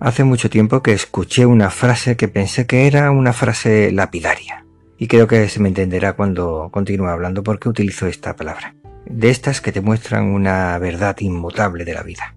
Hace mucho tiempo que escuché una frase que pensé que era una frase lapidaria. Y creo que se me entenderá cuando continúe hablando porque utilizo esta palabra. De estas que te muestran una verdad inmutable de la vida.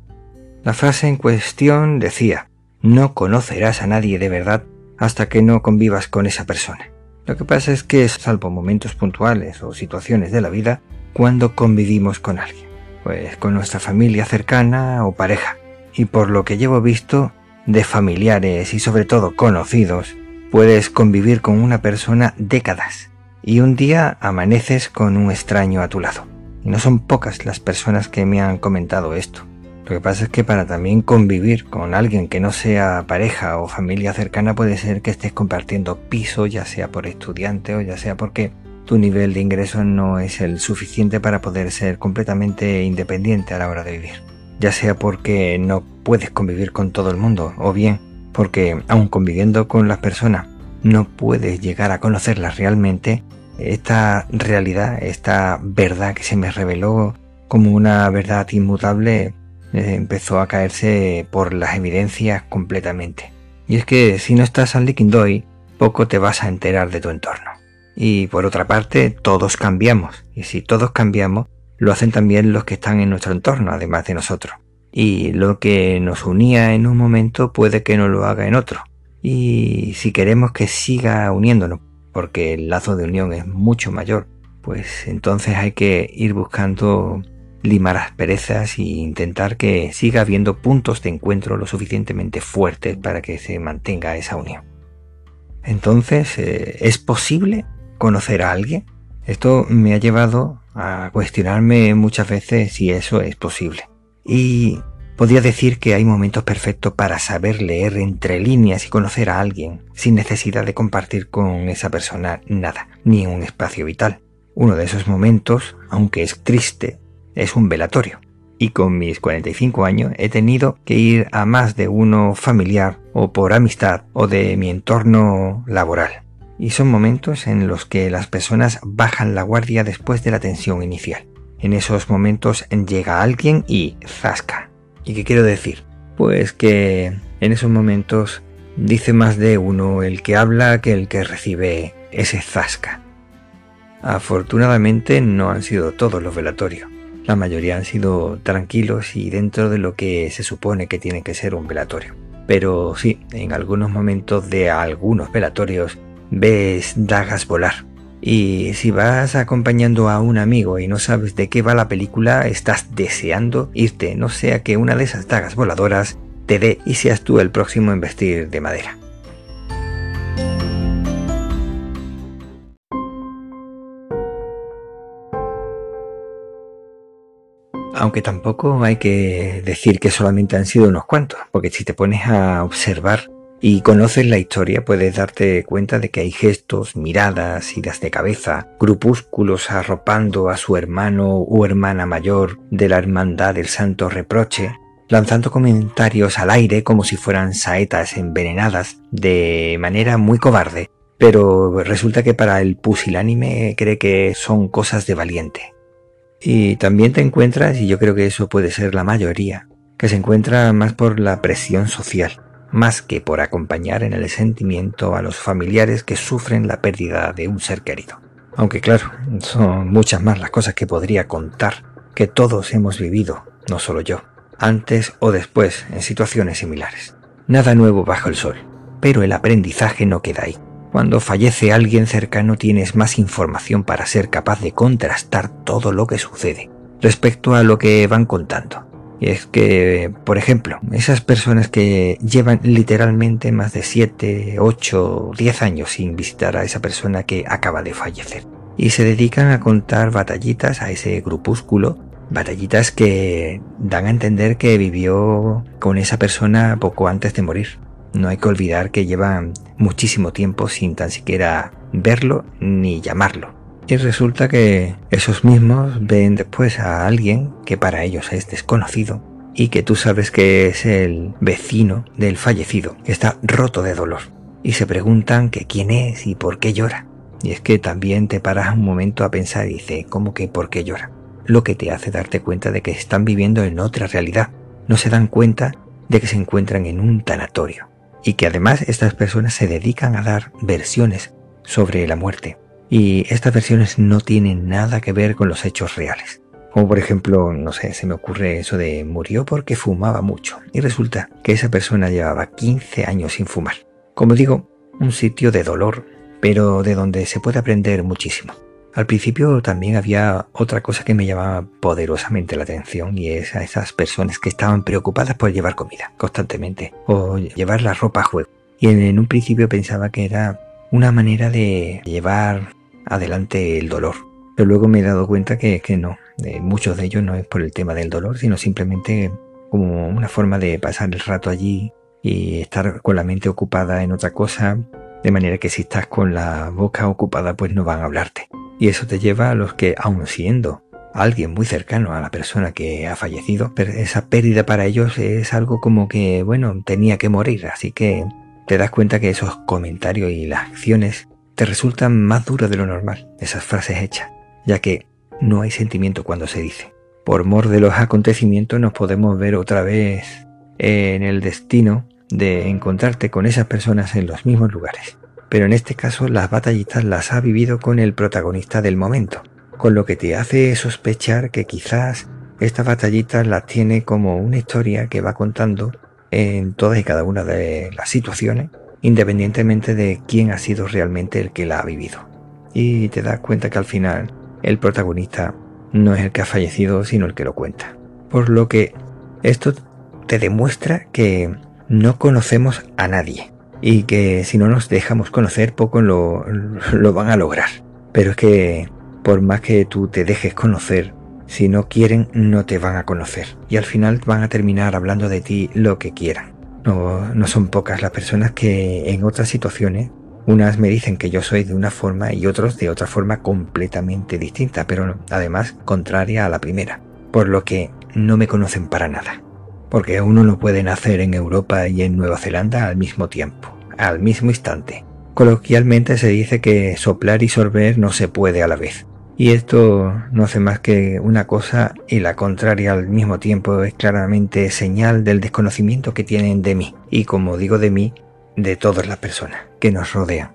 La frase en cuestión decía, no conocerás a nadie de verdad hasta que no convivas con esa persona. Lo que pasa es que, salvo momentos puntuales o situaciones de la vida, cuando convivimos con alguien, pues con nuestra familia cercana o pareja. Y por lo que llevo visto, de familiares y sobre todo conocidos, puedes convivir con una persona décadas y un día amaneces con un extraño a tu lado. Y no son pocas las personas que me han comentado esto. Lo que pasa es que para también convivir con alguien que no sea pareja o familia cercana puede ser que estés compartiendo piso, ya sea por estudiante o ya sea porque tu nivel de ingreso no es el suficiente para poder ser completamente independiente a la hora de vivir ya sea porque no puedes convivir con todo el mundo o bien porque aun conviviendo con las personas no puedes llegar a conocerlas realmente, esta realidad, esta verdad que se me reveló como una verdad inmutable eh, empezó a caerse por las evidencias completamente. Y es que si no estás al Liquindoy, poco te vas a enterar de tu entorno. Y por otra parte, todos cambiamos. Y si todos cambiamos, lo hacen también los que están en nuestro entorno, además de nosotros. Y lo que nos unía en un momento puede que no lo haga en otro. Y si queremos que siga uniéndonos, porque el lazo de unión es mucho mayor, pues entonces hay que ir buscando limar asperezas e intentar que siga habiendo puntos de encuentro lo suficientemente fuertes para que se mantenga esa unión. Entonces, eh, ¿es posible conocer a alguien? Esto me ha llevado a cuestionarme muchas veces si eso es posible. Y podría decir que hay momentos perfectos para saber leer entre líneas y conocer a alguien sin necesidad de compartir con esa persona nada, ni un espacio vital. Uno de esos momentos, aunque es triste, es un velatorio. Y con mis 45 años he tenido que ir a más de uno familiar o por amistad o de mi entorno laboral y son momentos en los que las personas bajan la guardia después de la tensión inicial. En esos momentos llega alguien y zasca. ¿Y qué quiero decir? Pues que en esos momentos dice más de uno el que habla que el que recibe ese zasca. Afortunadamente no han sido todos los velatorios. La mayoría han sido tranquilos y dentro de lo que se supone que tiene que ser un velatorio. Pero sí, en algunos momentos de algunos velatorios ves dagas volar. Y si vas acompañando a un amigo y no sabes de qué va la película, estás deseando irte, no sea que una de esas dagas voladoras te dé y seas tú el próximo en vestir de madera. Aunque tampoco hay que decir que solamente han sido unos cuantos, porque si te pones a observar y conoces la historia, puedes darte cuenta de que hay gestos, miradas, idas de cabeza, grupúsculos arropando a su hermano o hermana mayor de la hermandad del santo reproche, lanzando comentarios al aire como si fueran saetas envenenadas de manera muy cobarde, pero resulta que para el pusilánime cree que son cosas de valiente. Y también te encuentras, y yo creo que eso puede ser la mayoría, que se encuentra más por la presión social más que por acompañar en el sentimiento a los familiares que sufren la pérdida de un ser querido. Aunque claro, son muchas más las cosas que podría contar, que todos hemos vivido, no solo yo, antes o después en situaciones similares. Nada nuevo bajo el sol, pero el aprendizaje no queda ahí. Cuando fallece alguien cercano tienes más información para ser capaz de contrastar todo lo que sucede respecto a lo que van contando. Y es que, por ejemplo, esas personas que llevan literalmente más de 7, 8, 10 años sin visitar a esa persona que acaba de fallecer. y se dedican a contar batallitas a ese grupúsculo, batallitas que dan a entender que vivió con esa persona poco antes de morir. No hay que olvidar que llevan muchísimo tiempo sin tan siquiera verlo ni llamarlo. Y resulta que esos mismos ven después a alguien que para ellos es desconocido y que tú sabes que es el vecino del fallecido, que está roto de dolor. Y se preguntan que quién es y por qué llora. Y es que también te paras un momento a pensar y dices, ¿cómo que por qué llora? Lo que te hace darte cuenta de que están viviendo en otra realidad. No se dan cuenta de que se encuentran en un tanatorio. Y que además estas personas se dedican a dar versiones sobre la muerte y estas versiones no tienen nada que ver con los hechos reales. Como por ejemplo, no sé, se me ocurre eso de murió porque fumaba mucho y resulta que esa persona llevaba 15 años sin fumar. Como digo, un sitio de dolor, pero de donde se puede aprender muchísimo. Al principio también había otra cosa que me llamaba poderosamente la atención y es a esas personas que estaban preocupadas por llevar comida constantemente o llevar la ropa a juego. Y en un principio pensaba que era una manera de llevar adelante el dolor. Pero luego me he dado cuenta que, no, muchos de ellos no es por el tema del dolor, sino simplemente como una forma de pasar el rato allí y estar con la mente ocupada en otra cosa, de manera que si estás con la boca ocupada pues no van a hablarte. Y eso te lleva a los que, aun siendo alguien muy cercano a la persona que ha fallecido, esa pérdida para ellos es algo como que, bueno, tenía que morir, así que te das cuenta que esos comentarios y las acciones te resultan más duras de lo normal, esas frases hechas, ya que no hay sentimiento cuando se dice. Por mor de los acontecimientos nos podemos ver otra vez en el destino de encontrarte con esas personas en los mismos lugares. Pero en este caso las batallitas las ha vivido con el protagonista del momento, con lo que te hace sospechar que quizás estas batallitas las tiene como una historia que va contando en todas y cada una de las situaciones independientemente de quién ha sido realmente el que la ha vivido. Y te das cuenta que al final el protagonista no es el que ha fallecido, sino el que lo cuenta. Por lo que esto te demuestra que no conocemos a nadie y que si no nos dejamos conocer poco lo, lo van a lograr. Pero es que por más que tú te dejes conocer, si no quieren no te van a conocer y al final van a terminar hablando de ti lo que quieran. No, no son pocas las personas que en otras situaciones, unas me dicen que yo soy de una forma y otros de otra forma completamente distinta, pero además contraria a la primera, por lo que no me conocen para nada. Porque uno no puede nacer en Europa y en Nueva Zelanda al mismo tiempo, al mismo instante. Coloquialmente se dice que soplar y sorber no se puede a la vez. Y esto no hace más que una cosa y la contraria al mismo tiempo es claramente señal del desconocimiento que tienen de mí. Y como digo de mí, de todas las personas que nos rodean.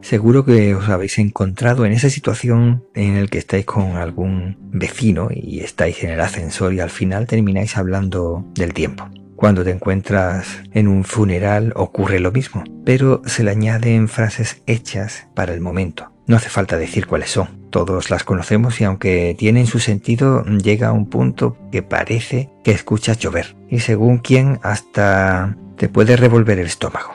Seguro que os habéis encontrado en esa situación en el que estáis con algún vecino y estáis en el ascensor y al final termináis hablando del tiempo. Cuando te encuentras en un funeral ocurre lo mismo, pero se le añaden frases hechas para el momento. No hace falta decir cuáles son. Todos las conocemos y aunque tienen su sentido, llega a un punto que parece que escuchas llover. Y según quién, hasta te puede revolver el estómago.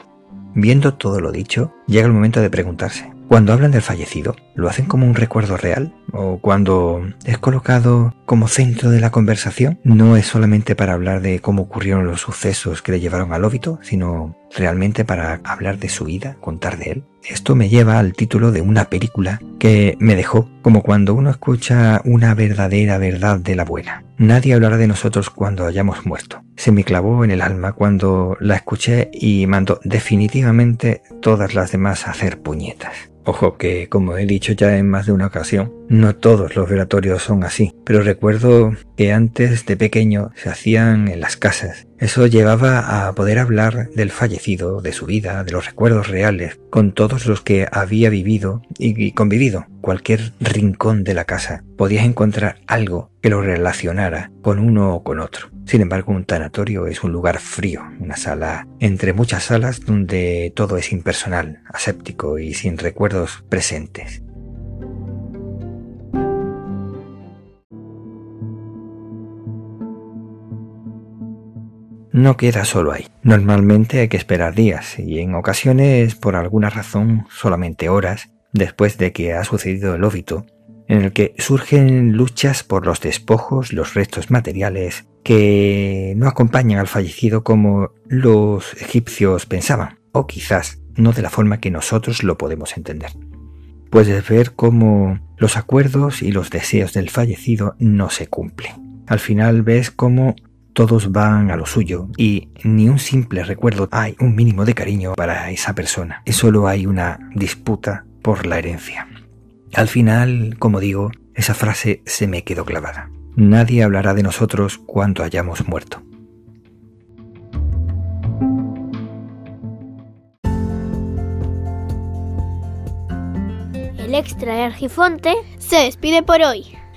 Viendo todo lo dicho, llega el momento de preguntarse, cuando hablan del fallecido, ¿lo hacen como un recuerdo real? ¿O cuando es colocado como centro de la conversación? No es solamente para hablar de cómo ocurrieron los sucesos que le llevaron al óbito, sino realmente para hablar de su vida, contar de él. Esto me lleva al título de una película que me dejó como cuando uno escucha una verdadera verdad de la buena. Nadie hablará de nosotros cuando hayamos muerto. Se me clavó en el alma cuando la escuché y mandó definitivamente todas las demás a hacer puñetas. Ojo que, como he dicho ya en más de una ocasión, no todos los velatorios son así, pero recuerdo que antes de pequeño se hacían en las casas. Eso llevaba a poder hablar del fallecido, de su vida, de los recuerdos reales, con todos los que había vivido y convivido. Cualquier rincón de la casa podías encontrar algo que lo relacionara con uno o con otro. Sin embargo, un tanatorio es un lugar frío, una sala entre muchas salas donde todo es impersonal, aséptico y sin recuerdos presentes. No queda solo ahí. Normalmente hay que esperar días y en ocasiones, por alguna razón, solamente horas después de que ha sucedido el óbito, en el que surgen luchas por los despojos, los restos materiales que no acompañan al fallecido como los egipcios pensaban, o quizás no de la forma que nosotros lo podemos entender. Puedes ver cómo los acuerdos y los deseos del fallecido no se cumplen. Al final ves cómo todos van a lo suyo y ni un simple recuerdo hay un mínimo de cariño para esa persona. Y solo hay una disputa por la herencia. Al final, como digo, esa frase se me quedó clavada. Nadie hablará de nosotros cuando hayamos muerto. El extra de Argifonte se despide por hoy.